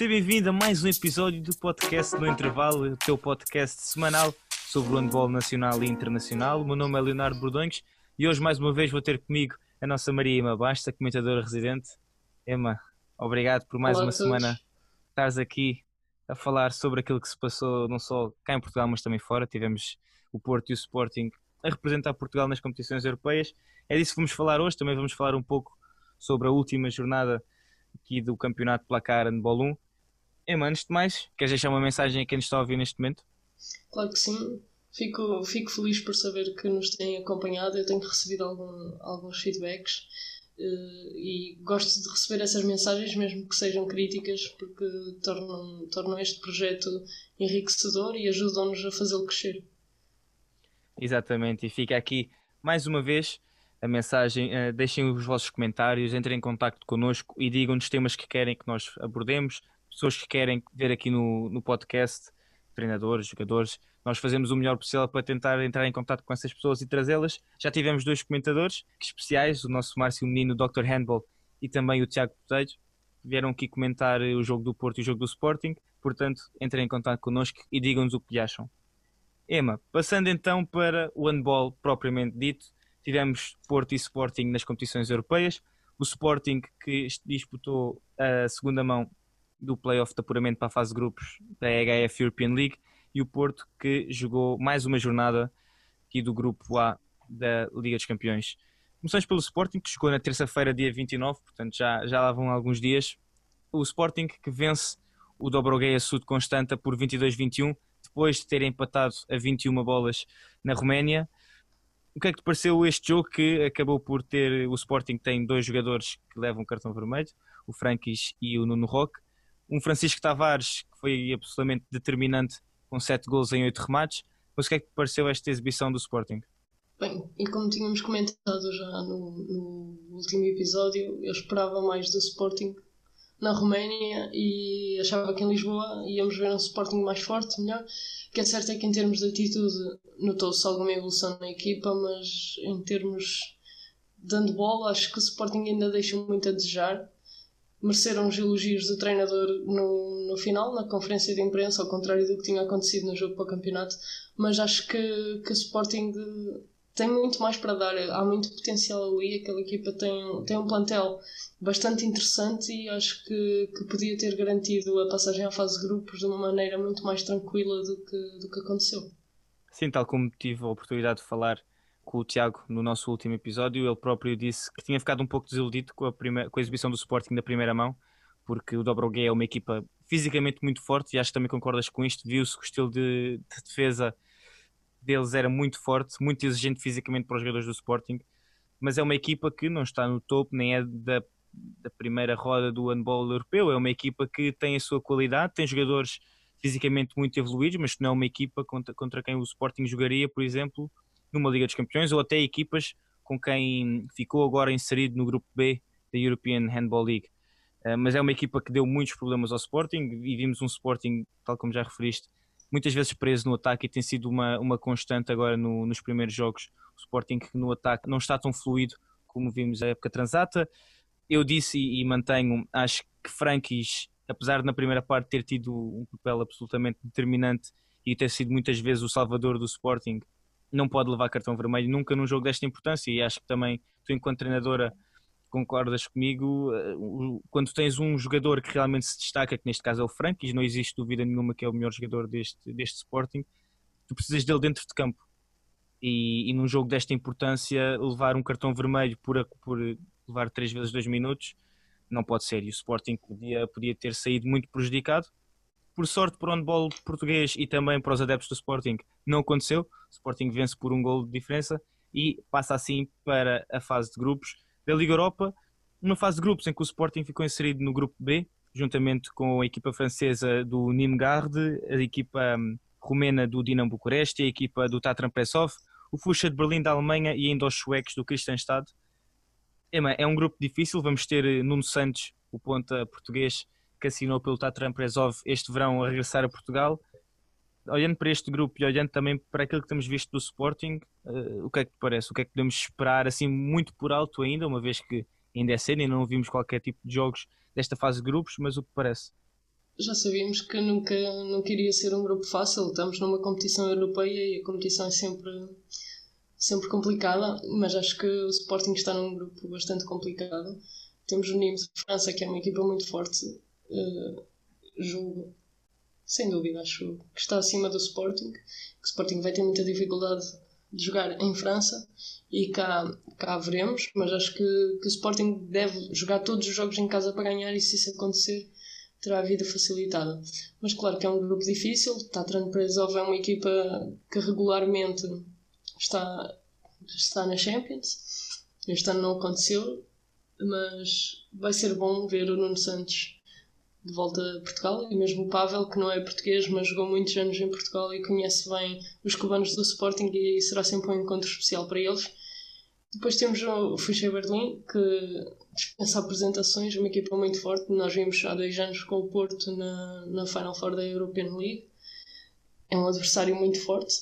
Seja bem-vindo a mais um episódio do podcast No Intervalo, o teu podcast semanal sobre o handball nacional e internacional. O meu nome é Leonardo Bordões e hoje mais uma vez vou ter comigo a nossa Maria Ema Basta, comentadora residente. Ema, obrigado por mais Olá uma semana estares aqui a falar sobre aquilo que se passou não só cá em Portugal, mas também fora. Tivemos o Porto e o Sporting a representar Portugal nas competições europeias. É disso que vamos falar hoje. Também vamos falar um pouco sobre a última jornada aqui do Campeonato Placar Handball 1. Ema, antes de mais, queres deixar uma mensagem a quem nos está a ouvir neste momento? Claro que sim. Fico, fico feliz por saber que nos têm acompanhado. Eu tenho recebido algum, alguns feedbacks eh, e gosto de receber essas mensagens, mesmo que sejam críticas, porque tornam, tornam este projeto enriquecedor e ajudam-nos a fazê-lo crescer. Exatamente, e fica aqui mais uma vez a mensagem. eh, deixem os vossos comentários, entrem em contato connosco e digam-nos temas que querem que nós abordemos, pessoas que querem ver aqui no, no podcast, treinadores, jogadores. Nós fazemos o melhor possível para tentar entrar em contato com essas pessoas e trazê-las. Já tivemos dois comentadores especiais, o nosso Márcio Menino, Dr. Handball, e também o Tiago Poteiro. Vieram aqui comentar o jogo do Porto e o jogo do Sporting. Portanto, entrem em contato connosco e digam-nos o que acham. Ema, passando então para o handball propriamente dito, tivemos Porto e Sporting nas competições europeias. O Sporting que disputou a segunda mão do playoff de apuramento para a fase de grupos da EHF European League e o Porto que jogou mais uma jornada aqui do grupo A da Liga dos Campeões. Começamos pelo Sporting que jogou na terça-feira, dia 29, portanto já, já lá vão alguns dias. O Sporting que vence o Dobrogeia Sud Constanta por 22-21 depois de ter empatado a 21 bolas na Roménia. O que é que te pareceu este jogo que acabou por ter o Sporting tem dois jogadores que levam cartão vermelho, o Frankis e o Nuno Roque, um Francisco Tavares que foi absolutamente determinante com 7 gols em 8 remates, mas o que é que te pareceu esta exibição do Sporting? Bem, e como tínhamos comentado já no, no último episódio, eu esperava mais do Sporting na Roménia e achava que em Lisboa íamos ver um Sporting mais forte, melhor. O que é certo é que em termos de atitude notou-se alguma evolução na equipa, mas em termos de handball acho que o Sporting ainda deixa muito a desejar. Mereceram os elogios do treinador no, no final, na conferência de imprensa, ao contrário do que tinha acontecido no jogo para o campeonato, mas acho que, que o Sporting tem muito mais para dar, há muito potencial ali, aquela equipa tem, tem um plantel bastante interessante e acho que, que podia ter garantido a passagem à fase de grupos de uma maneira muito mais tranquila do que, do que aconteceu. Sim, tal como tive a oportunidade de falar com o Tiago no nosso último episódio, ele próprio disse que tinha ficado um pouco desiludido com a, primeira, com a exibição do Sporting da primeira mão, porque o Dobrogué é uma equipa fisicamente muito forte e acho que também concordas com isto, viu-se que o estilo de, de defesa deles era muito forte, muito exigente fisicamente para os jogadores do Sporting, mas é uma equipa que não está no topo, nem é da, da primeira roda do handball europeu, é uma equipa que tem a sua qualidade, tem jogadores fisicamente muito evoluídos, mas não é uma equipa contra, contra quem o Sporting jogaria, por exemplo, numa Liga dos Campeões, ou até equipas com quem ficou agora inserido no grupo B da European Handball League. Uh, mas é uma equipa que deu muitos problemas ao Sporting e vimos um Sporting, tal como já referiste, muitas vezes preso no ataque e tem sido uma, uma constante agora no, nos primeiros jogos. O Sporting que no ataque não está tão fluido como vimos na época transata. Eu disse e, e mantenho, acho que Frankis, apesar de na primeira parte ter tido um papel absolutamente determinante e ter sido muitas vezes o salvador do Sporting, não pode levar cartão vermelho nunca num jogo desta importância e acho que também tu enquanto treinadora concordas comigo, quando tens um jogador que realmente se destaca, que neste caso é o Frankis, não existe dúvida nenhuma que é o melhor jogador deste, deste Sporting, tu precisas dele dentro de campo. E, e num jogo desta importância, levar um cartão vermelho por, por levar 3 vezes 2 minutos não pode ser. E o Sporting podia, podia ter saído muito prejudicado. Por sorte, para o handball português e também para os adeptos do Sporting, não aconteceu. O Sporting vence por um gol de diferença e passa assim para a fase de grupos da Liga Europa, uma fase de grupos em que o Sporting ficou inserido no grupo B, juntamente com a equipa francesa do Nimgarde, a equipa um, romena do Dinamo Bucareste, a equipa do Tatran Pressov, o Fusha de Berlim da Alemanha e ainda os suecos do Kristianstad. É um grupo difícil, vamos ter Nuno Santos, o ponta português, que assinou pelo Tatran Pressov este verão a regressar a Portugal. Olhando para este grupo e olhando também para aquilo que temos visto do Sporting, uh, o que é que te parece? O que é que podemos esperar, assim, muito por alto ainda, uma vez que ainda é cedo e não vimos qualquer tipo de jogos desta fase de grupos, mas o que parece? já sabíamos que nunca, nunca iria ser um grupo fácil. Estamos numa competição europeia e a competição é sempre, sempre complicada, mas acho que o Sporting está num grupo bastante complicado. Temos o Nimes de França, que é uma equipa muito forte. Uh, julgo, sem dúvida, acho que está acima do Sporting. Que o Sporting vai ter muita dificuldade de jogar em França e cá, cá veremos, mas acho que, que o Sporting deve jogar todos os jogos em casa para ganhar e se isso acontecer terá a vida facilitada. Mas claro que é um grupo difícil, Tatran Prezov é uma equipa que regularmente está, está na Champions, este ano não aconteceu, mas vai ser bom ver o Nuno Santos de volta a Portugal e mesmo o Pavel, que não é português, mas jogou muitos anos em Portugal e conhece bem os cubanos do Sporting e será sempre um encontro especial para eles. Depois temos o Fuchsia Berlim, que dispensa apresentações, uma equipa muito forte. Nós vimos há dois anos com o Porto na, na Final Four da European League. É um adversário muito forte.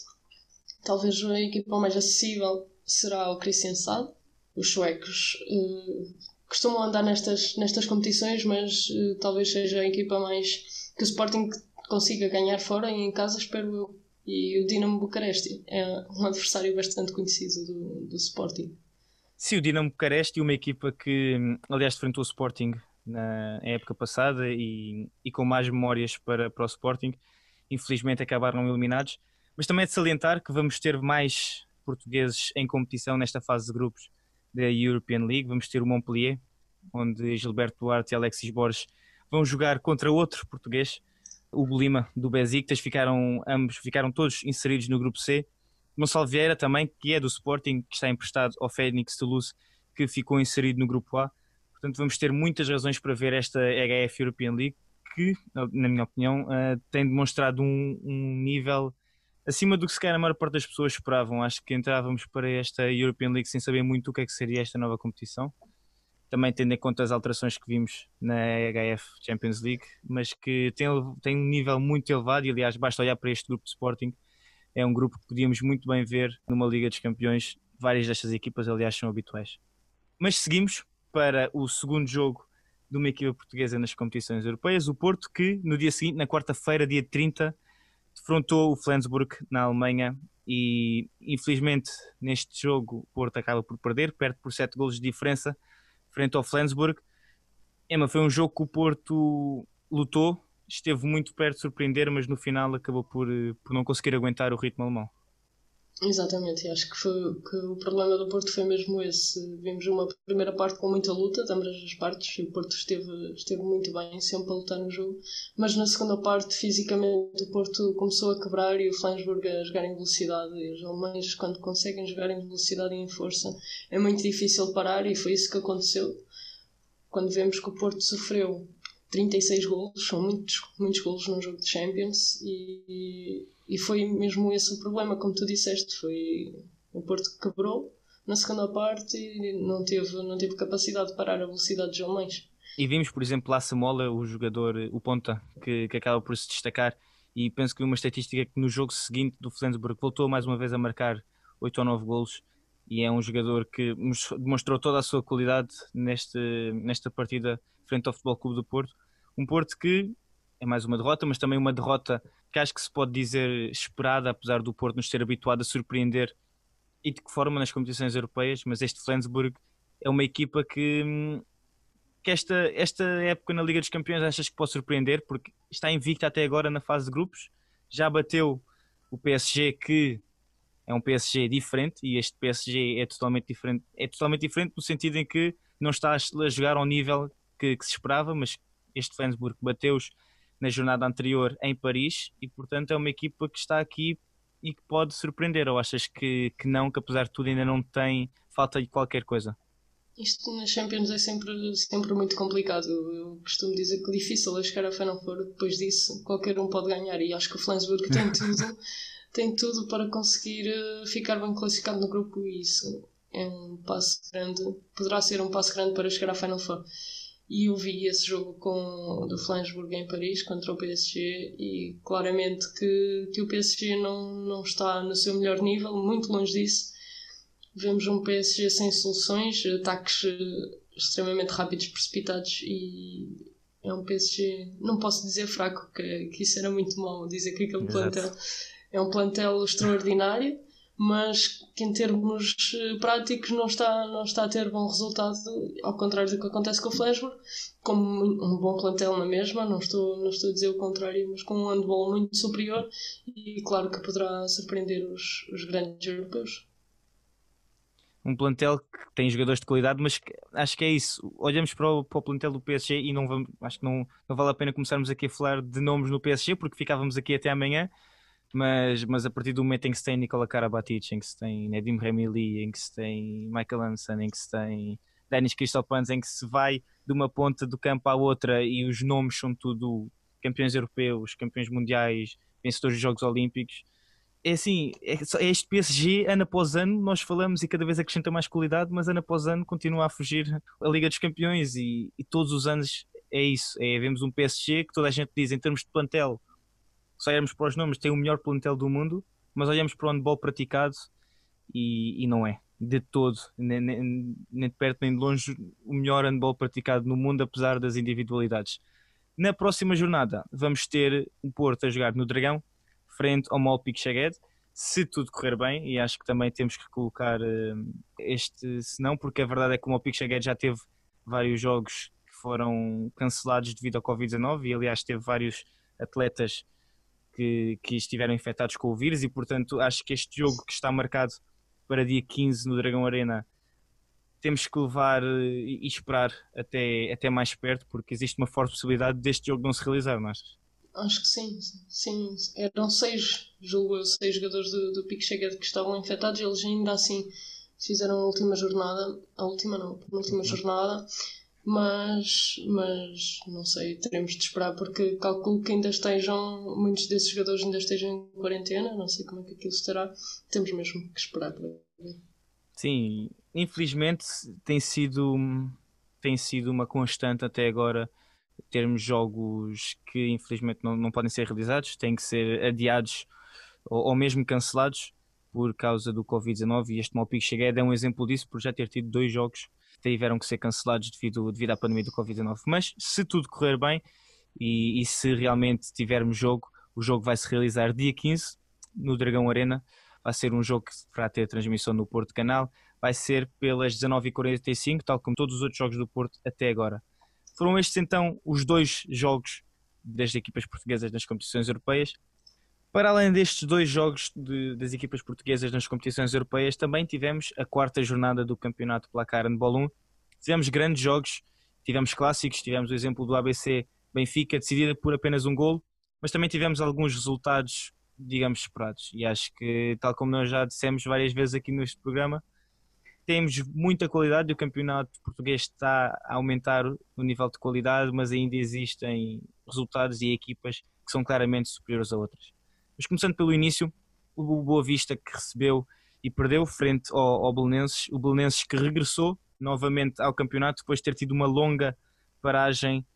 Talvez a equipa mais acessível será o Christian Sade. Os suecos uh, costumam andar nestas, nestas competições, mas uh, talvez seja a equipa mais que o Sporting consiga ganhar fora e em casa, espero eu. E o Dinamo Bucareste é um adversário bastante conhecido do, do Sporting. Sim, o Dinamo Bucareste, uma equipa que, aliás, enfrentou o Sporting na época passada e, e com mais memórias para, para o Sporting, infelizmente acabaram eliminados. Mas também é de salientar que vamos ter mais portugueses em competição nesta fase de grupos da European League. Vamos ter o Montpellier, onde Gilberto Duarte e Alexis Borges vão jogar contra outro português, o Bolima do Besiktas. Ficaram, ambos ficaram todos inseridos no grupo C. Gonçalo Vieira também, que é do Sporting, que está emprestado ao Fênix Toulouse, que ficou inserido no grupo A. Portanto, vamos ter muitas razões para ver esta HF European League, que, na minha opinião, uh, tem demonstrado um, um nível acima do que se calhar a maior parte das pessoas esperavam. Acho que entrávamos para esta European League sem saber muito o que é que seria esta nova competição. Também tendo em conta as alterações que vimos na HF Champions League, mas que tem, tem um nível muito elevado e, aliás, basta olhar para este grupo de Sporting. É um grupo que podíamos muito bem ver numa Liga dos Campeões. Várias destas equipas, aliás, são habituais. Mas seguimos para o segundo jogo de uma equipa portuguesa nas competições europeias, o Porto, que no dia seguinte, na quarta-feira, dia 30, defrontou o Flensburg na Alemanha e infelizmente neste jogo o Porto acaba por perder, perde por 7 golos de diferença frente ao Flensburg. Emma, foi um jogo que o Porto lutou, esteve muito perto de surpreender, mas no final acabou por, por não conseguir aguentar o ritmo alemão. Exatamente, acho que, foi, que o problema do Porto foi mesmo esse. Vimos uma primeira parte com muita luta, de ambas as partes, e o Porto esteve, esteve muito bem, sempre a lutar no jogo, mas na segunda parte, fisicamente, o Porto começou a quebrar e o Flensburg a jogar em velocidade. E os alemães, quando conseguem jogar em velocidade e em força, é muito difícil parar, e foi isso que aconteceu. Quando vemos que o Porto sofreu 36 golos, são muitos, muitos golos num jogo de Champions, e e foi mesmo esse o problema, como tu disseste, foi o Porto que quebrou na segunda parte e não teve, não teve capacidade de parar a velocidade dos alemães. E vimos, por exemplo, lá Samola, o jogador, o ponta, que, que acaba por se destacar e penso que uma estatística que no jogo seguinte do Flensburg voltou mais uma vez a marcar 8 ou 9 golos e é um jogador que demonstrou toda a sua qualidade neste, nesta partida frente ao Futebol Clube do Porto. Um Porto que é mais uma derrota, mas também uma derrota que acho que se pode dizer esperada, apesar do Porto nos ter habituado a surpreender e de que forma nas competições europeias, mas este Flensburg é uma equipa que, que esta, esta época na Liga dos Campeões achas que pode surpreender, porque está invicta até agora na fase de grupos, já bateu o PSG que é um PSG diferente e este PSG é totalmente diferente, é totalmente diferente no sentido em que não está a jogar ao nível que, que se esperava, mas este Flensburg bateu-os na jornada anterior em Paris e, portanto, é uma equipa que está aqui e que pode surpreender. Ou achas que, que não, que apesar de tudo ainda não tem falta de qualquer coisa? Isto nas Champions é sempre, sempre muito complicado. Eu costumo dizer que difícil é chegar a Final Four. Depois disso, qualquer um pode ganhar. E acho que o Flensburg tem tudo, tem tudo para conseguir eh, ficar bem classificado no grupo. E isso é um passo grande. Poderá ser um passo grande para chegar à Final Four e eu vi esse jogo com, do Flensburg em Paris contra o PSG e claramente que, que o PSG não, não está no seu melhor nível, muito longe disso. Vemos um PSG sem soluções, ataques eh, extremamente rápidos, precipitados e é um PSG, não posso dizer fraco, que, que isso era muito mau, dizer que aquele Exato. plantel é um plantel extraordinário, mas que em termos eh, práticos não está, não está a ter bom resultado, ao contrário do que acontece com o Flashburg, como um bom plantel na mesma, não estou, não estou a dizer o contrário, mas com um handball muito superior e claro que poderá surpreender os, os grandes europeus. Um plantel que tem jogadores de qualidade, mas acho que é isso. Olhamos para o, para o plantel do PSG e não vamos, acho que não, não vale a pena começarmos aqui a falar de nomes no PSG, porque ficávamos aqui até amanhã mas, mas a partir do momento em que se tem Nicola Karabatic, em que se tem Nedim Remili, em que se tem Michael Hansen, em que se tem Denis Christopans, em que se vai de uma ponta do campo à outra e os nomes são tudo campeões europeus, campeões mundiais, vencedores de Jogos Olímpicos. É assim, é, é este PSG, ano após ano, nós falamos e cada vez acrescenta mais qualidade, mas ano após ano continua a fugir a Liga dos Campeões e, e todos os anos é isso. É, vemos um PSG que toda a gente diz em termos de plantel se olharmos para os nomes, tem o melhor plantel do mundo, mas olhamos para o handball praticado e, e não é. De todo, nem, nem, nem de perto nem de longe, o melhor handball praticado no mundo, apesar das individualidades. Na próxima jornada, vamos ter o Porto a jogar no Dragão, frente ao Malpique Chaged. Se tudo correr bem, e acho que também temos que colocar uh, este senão, porque a verdade é que o Malpique Chaged já teve vários jogos que foram cancelados devido ao Covid-19 e, aliás, teve vários atletas que, que estiveram infectados com o vírus e, portanto, acho que este jogo que está marcado para dia 15 no Dragão Arena temos que levar eh, e esperar até, até mais perto, porque existe uma forte possibilidade deste jogo não se realizar, não achas? Acho que sim, sim. Eram seis, julgo seis jogadores do, do Pique Chega que estavam infectados, eles ainda assim fizeram a última jornada, a última não, a última jornada, mas, mas não sei, teremos de esperar porque calculo que ainda estejam, muitos desses jogadores ainda estejam em quarentena, não sei como é que aquilo estará, temos mesmo que esperar para ver. Sim, infelizmente tem sido, tem sido uma constante até agora termos jogos que infelizmente não, não podem ser realizados, têm que ser adiados ou, ou mesmo cancelados por causa do Covid-19 e este Malpique Chegueda é um exemplo disso por já ter tido dois jogos tiveram que ser cancelados devido, devido à pandemia do Covid-19. Mas se tudo correr bem e, e, se realmente tivermos jogo, o jogo vai se realizar dia 15 no Dragão Arena. Vai ser um jogo que vai ter transmissão no Porto Canal. Vai ser pelas 19h45, tal como todos os outros jogos do Porto até agora. Foram estes então os dois jogos das equipas portuguesas nas competições europeias. Para além destes dois jogos de, das equipas portuguesas nas competições europeias, também tivemos a quarta jornada do Campeonato Placar Handball 1. Tivemos grandes jogos, tivemos clássicos, tivemos o exemplo do ABC Benfica, decidida por apenas um golo, mas também tivemos alguns resultados, digamos, esperados. E acho que, tal como nós já dissemos várias vezes aqui neste programa, temos muita qualidade e o campeonato português está a aumentar o nível de qualidade, mas ainda existem resultados e equipas que são claramente superiores a outras. Mas começando pelo início, o Boa Vista que recebeu e perdeu frente ao, ao Belenenses, o Belenenses que regressou novamente ao campeonato depois de ter tido uma longa paragem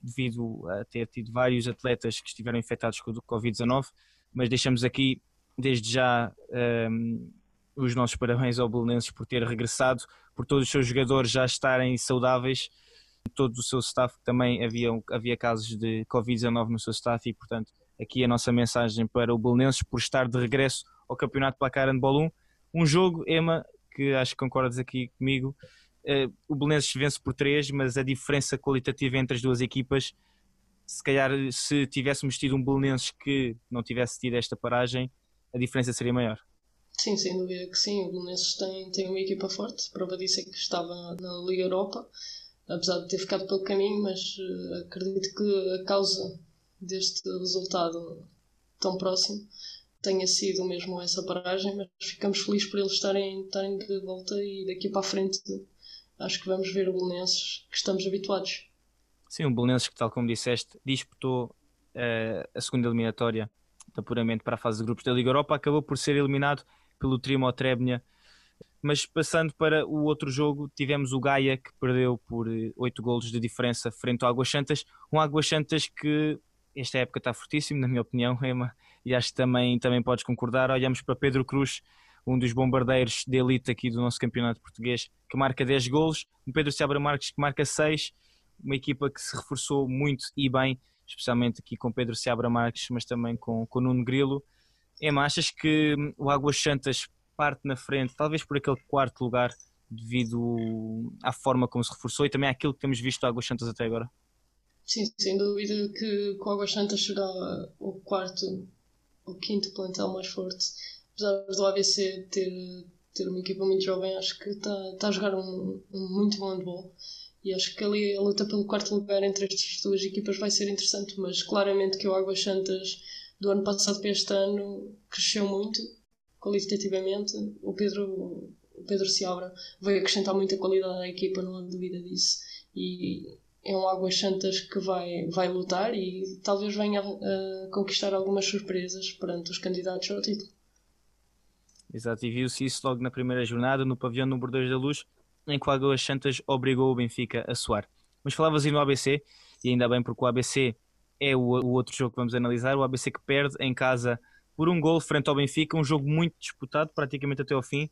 devido a ter tido vários atletas que estiveram infectados com o Covid-19, mas deixamos aqui desde já um, os nossos parabéns ao Belenenses por ter regressado, por todos os seus jogadores já estarem saudáveis, todo o seu staff também havia, havia casos de Covid-19 no seu staff e portanto aqui a nossa mensagem para o Belenenses por estar de regresso ao Campeonato Placar Handball 1. Um jogo, Emma, que acho que concordas aqui comigo, uh, o Belenenses vence por 3, mas a diferença qualitativa entre as duas equipas, se calhar se tivéssemos tido um Belenenses que não tivesse tido esta paragem, a diferença seria maior. Sim, sem dúvida que sim. O Belenenses tem, tem uma equipa forte, prova disso é que estava na Liga Europa, apesar de ter ficado pelo caminho, mas uh, acredito que a causa deste resultado tão próximo tenha sido mesmo essa paragem, mas ficamos felizes por eles estarem, estarem de volta e daqui para a frente acho que vamos ver o Belenenses que estamos habituados. Sim, o Belenenses que tal como disseste disputou uh, a segunda eliminatória puramente para a fase de grupos da Liga Europa, acabou por ser eliminado pelo Trimo Trebnia mas passando para o outro jogo, tivemos o Gaia que perdeu por 8 golos de diferença frente ao Águas Santas, um Águas Santas que esta época está fortíssimo, na minha opinião, Ema, e acho que também, também podes concordar. Olhamos para Pedro Cruz, um dos bombardeiros de elite aqui do nosso campeonato português, que marca 10 golos, o Pedro Seabra Marques que marca 6, uma equipa que se reforçou muito e bem, especialmente aqui com Pedro Seabra Marques, mas também com, com Nuno Grilo. Emma, achas que o Águas Santas parte na frente, talvez por aquele quarto lugar, devido à forma como se reforçou e também àquilo que temos visto Águas Santas até agora? Sim, sem dúvida que com Águas Santas será o quarto ou quinto plantel mais forte. Apesar do ABC ter, ter uma equipa muito jovem, acho que está tá a jogar um, um muito bom handball. E acho que ali a luta pelo quarto lugar entre estas duas equipas vai ser interessante, mas claramente que o Águas Santas do ano passado para este ano cresceu muito qualitativamente. O Pedro, o Pedro Seabra veio acrescentar muita qualidade à equipa, não há dúvida disso. E é um Águas Santas que vai, vai lutar e talvez venha a, conquistar algumas surpresas perante os candidatos ao título. Exato, e viu-se isso logo na primeira jornada, no pavilhão número 2 da Luz, em que o Águas Santas obrigou o Benfica a soar. Mas falavas aí no ABC, e ainda bem porque o ABC é o, o outro jogo que vamos analisar, o ABC que perde em casa por um gol frente ao Benfica, um jogo muito disputado, praticamente até ao fim.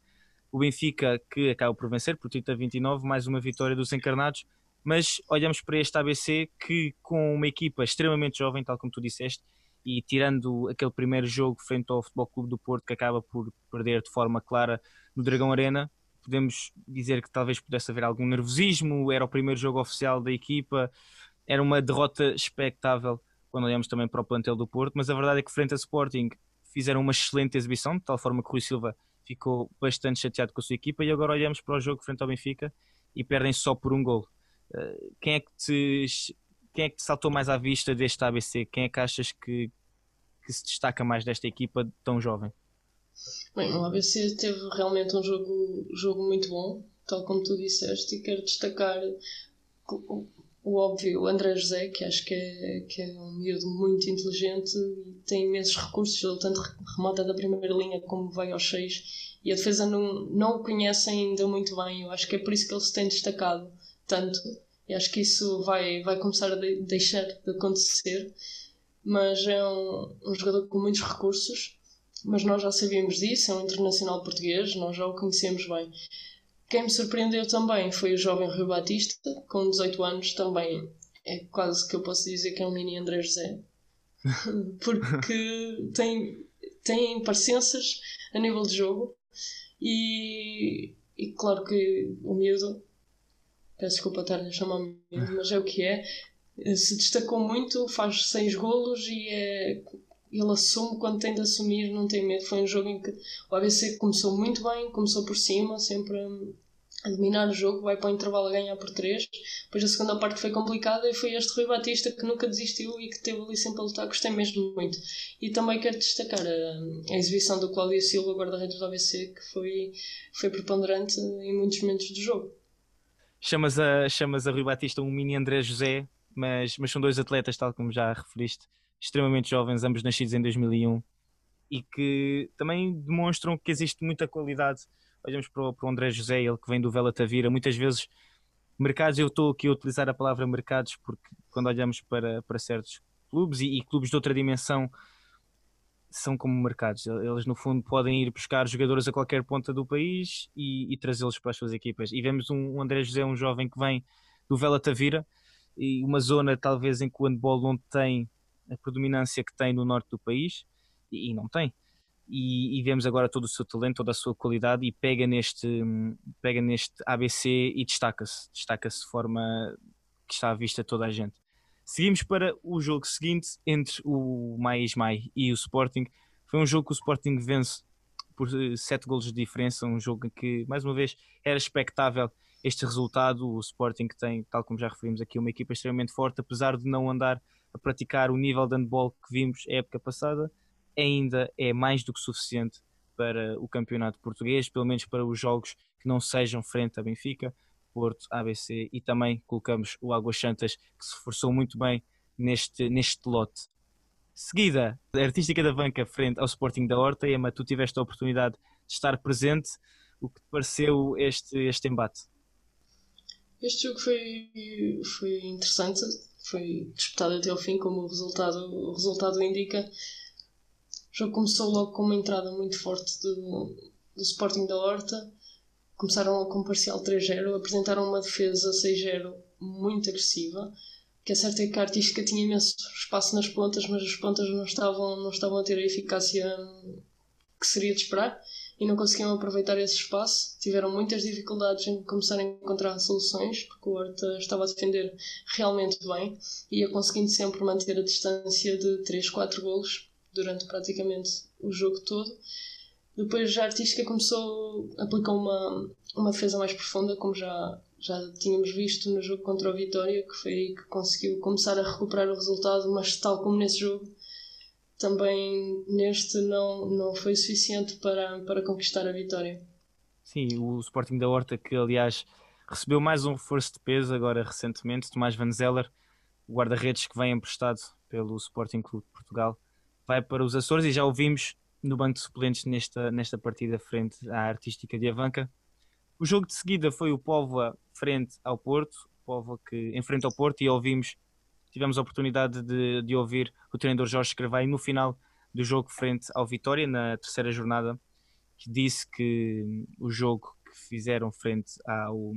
O Benfica que acaba por vencer por 30 a 29, mais uma vitória dos encarnados, mas olhamos para este ABC que com uma equipa extremamente jovem, tal como tu disseste, e tirando aquele primeiro jogo frente ao Futebol Clube do Porto que acaba por perder de forma clara no Dragão Arena, podemos dizer que talvez pudesse haver algum nervosismo, era o primeiro jogo oficial da equipa, era uma derrota expectável quando olhamos também para o plantel do Porto, mas a verdade é que frente a Sporting fizeram uma excelente exibição, de tal forma que Rui Silva ficou bastante chateado com a sua equipa e agora olhamos para o jogo frente ao Benfica e perdem só por um gol. Quem é que te quem é que te saltou mais à vista deste ABC? Quem é que achas que, que se destaca mais desta equipa tão jovem? Bem, o ABC teve realmente um jogo, jogo muito bom, tal como tu disseste, e quero destacar o óbvio, o André José, que acho que é, que é um miúdo muito inteligente e tem imensos recursos, ele tanto remata da primeira linha como vai aos seis e a defesa não, não o conhece ainda muito bem, eu acho que é por isso que ele se tem destacado tanto. E acho que isso vai, vai começar a de, deixar de acontecer. Mas é um, um jogador com muitos recursos mas nós já sabíamos disso, é um internacional português, nós já o conhecemos bem. Quem me surpreendeu também foi o jovem Rui Batista, com 18 anos, também é quase que eu posso dizer que é um mini André José, porque tem, tem parecenças a nível de jogo e, e claro que o miúdo, peço desculpa estar a chamar miúdo, mas é o que é, se destacou muito, faz seis golos e é ele assume quando tem de assumir, não tem medo. Foi um jogo em que o ABC começou muito bem, começou por cima, sempre a dominar o jogo, vai para o intervalo a ganhar por 3. Depois a segunda parte foi complicada e foi este Rui Batista que nunca desistiu e que teve ali sempre a lutar, gostei mesmo muito. E também quero destacar a, a exibição do Cláudio Silva, guarda-redes do ABC, que foi, foi preponderante em muitos momentos do jogo. Chamas a, chamas a Rui Batista um mini André José, mas, mas são dois atletas, tal como já referiste, extremamente jovens, ambos nascidos em 2001 e que também demonstram que existe muita qualidade. Olhamos para o, para o André José, ele que vem do Vela Tavira, muitas vezes mercados, eu estou aqui a utilizar a palavra mercados porque quando olhamos para, para certos clubes e, e clubes de outra dimensão são como mercados, eles no fundo podem ir buscar jogadores a qualquer ponta do país e, e trazê-los para as suas equipas. E vemos um, um André José, um jovem que vem do Vela Tavira e uma zona talvez em que o handball não tem a predominância que tem no norte do país e, e não tem. E, e, vemos agora todo o seu talento, toda a sua qualidade e pega neste, pega neste ABC e destaca-se, destaca-se de forma que está à vista toda a gente. Seguimos para o jogo seguinte entre o Mai Ismael e o Sporting. Foi um jogo que o Sporting vence por 7 eh, golos de diferença, um jogo que, mais uma vez, era expectável este resultado. O Sporting tem, tal como já referimos aqui, uma equipa extremamente forte, apesar de não andar a praticar o nível de handball que vimos a época passada, ainda é mais do que suficiente para o campeonato português, pelo menos para os jogos que não sejam frente a Benfica, Porto, ABC e também colocamos o Águas Santas, que se forçou muito bem neste, neste lote. Seguida, a artística da banca frente ao Sporting da Horta, Emma, tu tiveste a oportunidade de estar presente. O que te pareceu este, este embate? Este jogo foi, foi interessante foi disputado até ao fim, como o resultado, o resultado indica. O jogo começou logo com uma entrada muito forte do, do Sporting da Horta. Começaram com um parcial 3-0, apresentaram uma defesa 6-0 muito agressiva. O que é certo é que a artística tinha imenso espaço nas pontas, mas as pontas não estavam, não estavam a ter a eficácia que seria de esperar e não conseguiam aproveitar esse espaço. Tiveram muitas dificuldades em começar a encontrar soluções, porque o Horta estava a defender realmente bem e ia conseguindo sempre manter a distância de 3, 4 golos durante praticamente o jogo todo. Depois a artística começou, aplicou uma, uma defesa mais profunda, como já, já tínhamos visto no jogo contra o Vitória, que foi aí que conseguiu começar a recuperar o resultado, mas tal como nesse jogo, também neste não, não foi suficiente para, para conquistar a vitória. Sim, o Sporting da Horta, que aliás recebeu mais um reforço de peso agora recentemente, Tomás Van Zeller, o guarda-redes que vem emprestado pelo Sporting Clube de Portugal, vai para os Açores e já o vimos no banco de suplentes nesta, nesta partida frente à Artística de Avanca. O jogo de seguida foi o Póvoa frente ao Porto, Póvoa que enfrenta o Porto e ouvimos tivemos a oportunidade de, de ouvir o treinador Jorge Escravei no final do jogo frente ao Vitória, na terceira jornada, que disse que o jogo que fizeram frente ao,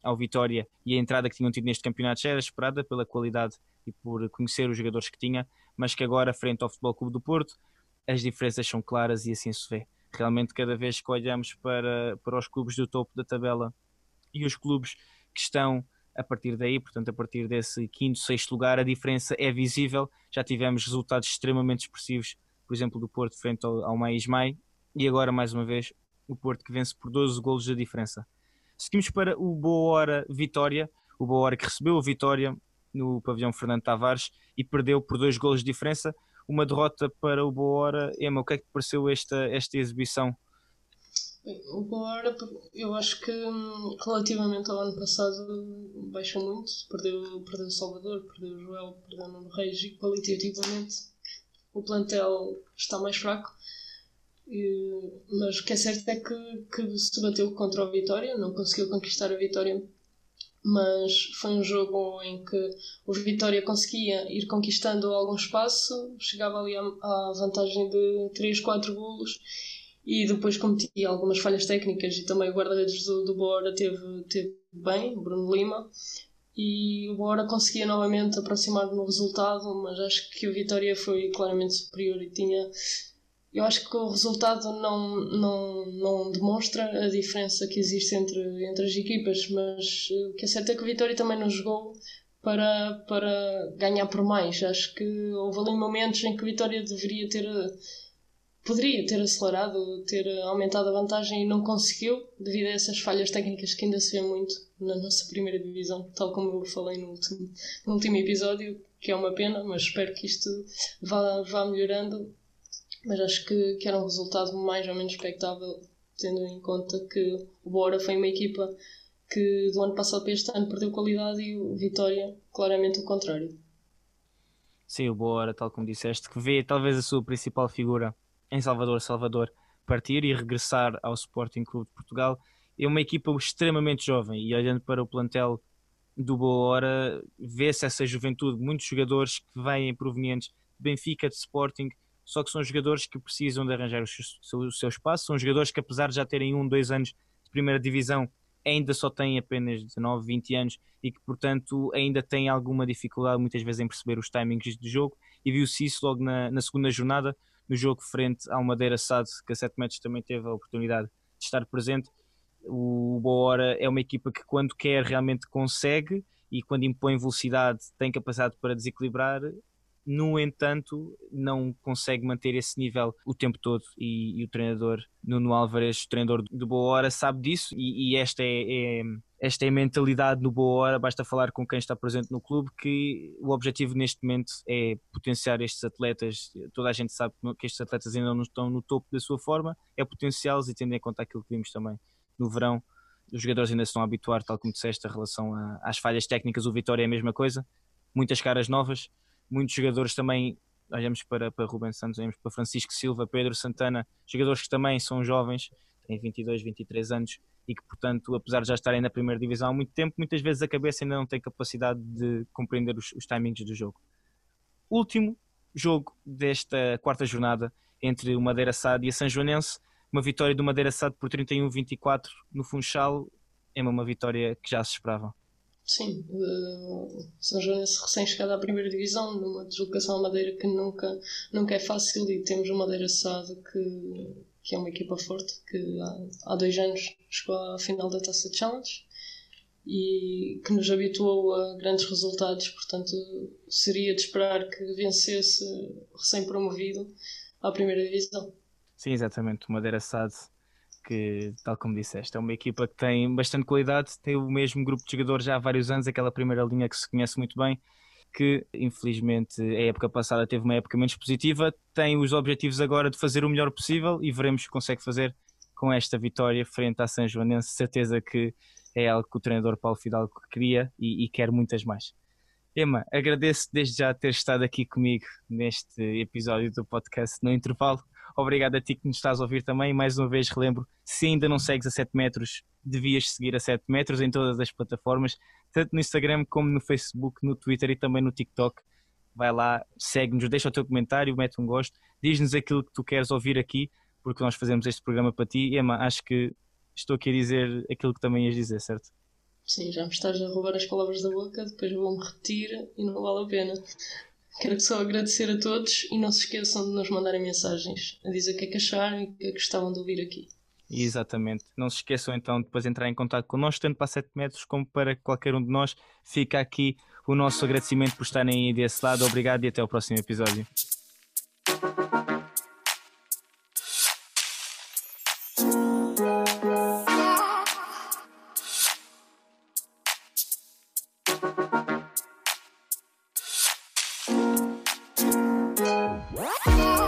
ao Vitória e a entrada que tinham tido neste campeonato já era esperada pela qualidade e por conhecer os jogadores que tinha, mas que agora, frente ao Futebol Clube do Porto, as diferenças são claras e assim se vê. Realmente, cada vez que olhamos para, para os clubes do topo da tabela e os clubes que estão a partir daí, portanto, a partir desse quinto, sexto lugar, a diferença é visível. Já tivemos resultados extremamente expressivos, por exemplo, do Porto frente ao, ao Maísmai, e agora, mais uma vez, o Porto que vence por 12 golos de diferença. Seguimos para o Boa Hora Vitória, o Boa Hora que recebeu a vitória no pavilhão Fernando Tavares e perdeu por dois golos de diferença. Uma derrota para o Boa Hora. Emma, o que é que te pareceu esta, esta exibição o Boara, eu acho que hum, relativamente ao ano passado baixou muito. Perdeu, perdeu Salvador, perdeu Joel, perdeu Nuno Reis e qualitativamente o plantel está mais fraco. E, mas o que é certo é que, que se bateu contra o Vitória, não conseguiu conquistar a vitória, mas foi um jogo em que o Vitória conseguia ir conquistando algum espaço, chegava ali à, vantagem de 3, 4 golos e depois cometi algumas falhas técnicas e também o guarda-redes do, do Bora teve, teve bem, Bruno Lima, e o Bora conseguia novamente aproximar no resultado, mas acho que a vitória foi claramente superior e tinha. Eu acho que o resultado não, não, não demonstra a diferença que existe entre, entre as equipas, mas o que é certo é que a Vitória também não jogou para, para ganhar por mais. Acho que houve ali momentos em que a Vitória deveria ter poderia ter acelerado, ter aumentado a vantagem e não conseguiu, devido a essas falhas técnicas que ainda se vê muito na nossa primeira divisão, tal como eu falei no último, no último episódio, que é uma pena, mas espero que isto vá, vá melhorando. Mas acho que, que era um resultado mais ou menos expectável, tendo em conta que o Bora foi uma equipa que do ano passado para este ano perdeu qualidade e o Vitória claramente o contrário. Sim, o Bora, tal como disseste, que vê talvez a sua principal figura em Salvador, Salvador, partir e regressar ao Sporting Clube de Portugal. É uma equipa extremamente jovem e olhando para o plantel do Boa Hora, vê-se essa juventude, muitos jogadores que vêm provenientes de Benfica, de Sporting, só que são jogadores que precisam de arranjar o seu, o seu espaço, são jogadores que apesar de já terem um, dois anos de primeira divisão, ainda só têm apenas 19, 20 anos e que portanto ainda têm alguma dificuldade muitas vezes em perceber os timings do jogo e viu-se isso logo na, na segunda jornada no jogo frente ao Madeira SAD, que a 7 metros também teve a oportunidade de estar presente. O Boa Hora é uma equipa que, quando quer, realmente consegue e quando impõe velocidade, tem capacidade para desequilibrar. No entanto, não consegue manter esse nível o tempo todo. E, e o treinador Nuno Álvares, treinador do Boa Hora, sabe disso. E, e esta é, é esta é a mentalidade no boa hora, basta falar com quem está presente no clube que o objetivo neste momento é potenciar estes atletas, toda a gente sabe que estes atletas ainda não estão no topo da sua forma, é potenciá-los e tendo em conta aquilo que vimos também no verão, os jogadores ainda se estão a habituar, tal como disseste, em relação a, às falhas técnicas, o Vitória é a mesma coisa, muitas caras novas, muitos jogadores também, olhamos para, para Rubem Santos, olhamos para Francisco Silva, Pedro Santana, jogadores que também são jovens, têm 22, 23 anos, e que, portanto, apesar de já estarem na primeira divisão há muito tempo, muitas vezes a cabeça ainda não tem capacidade de compreender os, os timings do jogo. Último jogo desta quarta jornada entre o Madeira SAD e a São Joanense, uma vitória do Madeira SAD por 31-24 no Funchal, é uma vitória que já se esperava. Sim, uh, São Joanense recém-chegado à primeira divisão, numa deslocação à Madeira que nunca, nunca é fácil e temos uma Madeira Sade que, que é uma equipa forte, que há, há dois anos chegou à final da Taça Challenge e que nos habituou a grandes resultados, portanto seria de esperar que vencesse recém-promovido à primeira divisão. Sim, exatamente, o Madeira Sade que, tal como disseste, é uma equipa que tem bastante qualidade, tem o mesmo grupo de jogadores já há vários anos, aquela primeira linha que se conhece muito bem, que infelizmente a época passada teve uma época menos positiva, tem os objetivos agora de fazer o melhor possível e veremos se consegue fazer com esta vitória frente à São Joanense, certeza que é algo que o treinador Paulo Fidalgo queria e, e quer muitas mais. Emma, agradeço desde já ter estado aqui comigo neste episódio do podcast no intervalo Obrigado a ti que nos estás a ouvir também. Mais uma vez relembro, se ainda não segues a 7 metros, devias seguir a 7 metros em todas as plataformas, tanto no Instagram como no Facebook, no Twitter e também no TikTok. Vai lá, segue-nos, deixa o teu comentário, mete um gosto, diz-nos aquilo que tu queres ouvir aqui, porque nós fazemos este programa para ti. Emma, acho que estou aqui a dizer aquilo que também ias dizer, certo? Sim, já me estás a roubar as palavras da boca, depois vou-me repetir e não vale a pena. Quero só agradecer a todos e não se esqueçam de nos mandarem mensagens a dizer o que é que acharam e o que é que gostavam de ouvir aqui. Exatamente. Não se esqueçam então de depois entrar em contato connosco, tanto para 7 metros como para qualquer um de nós. Fica aqui o nosso agradecimento por estarem aí desse lado. Obrigado e até o próximo episódio.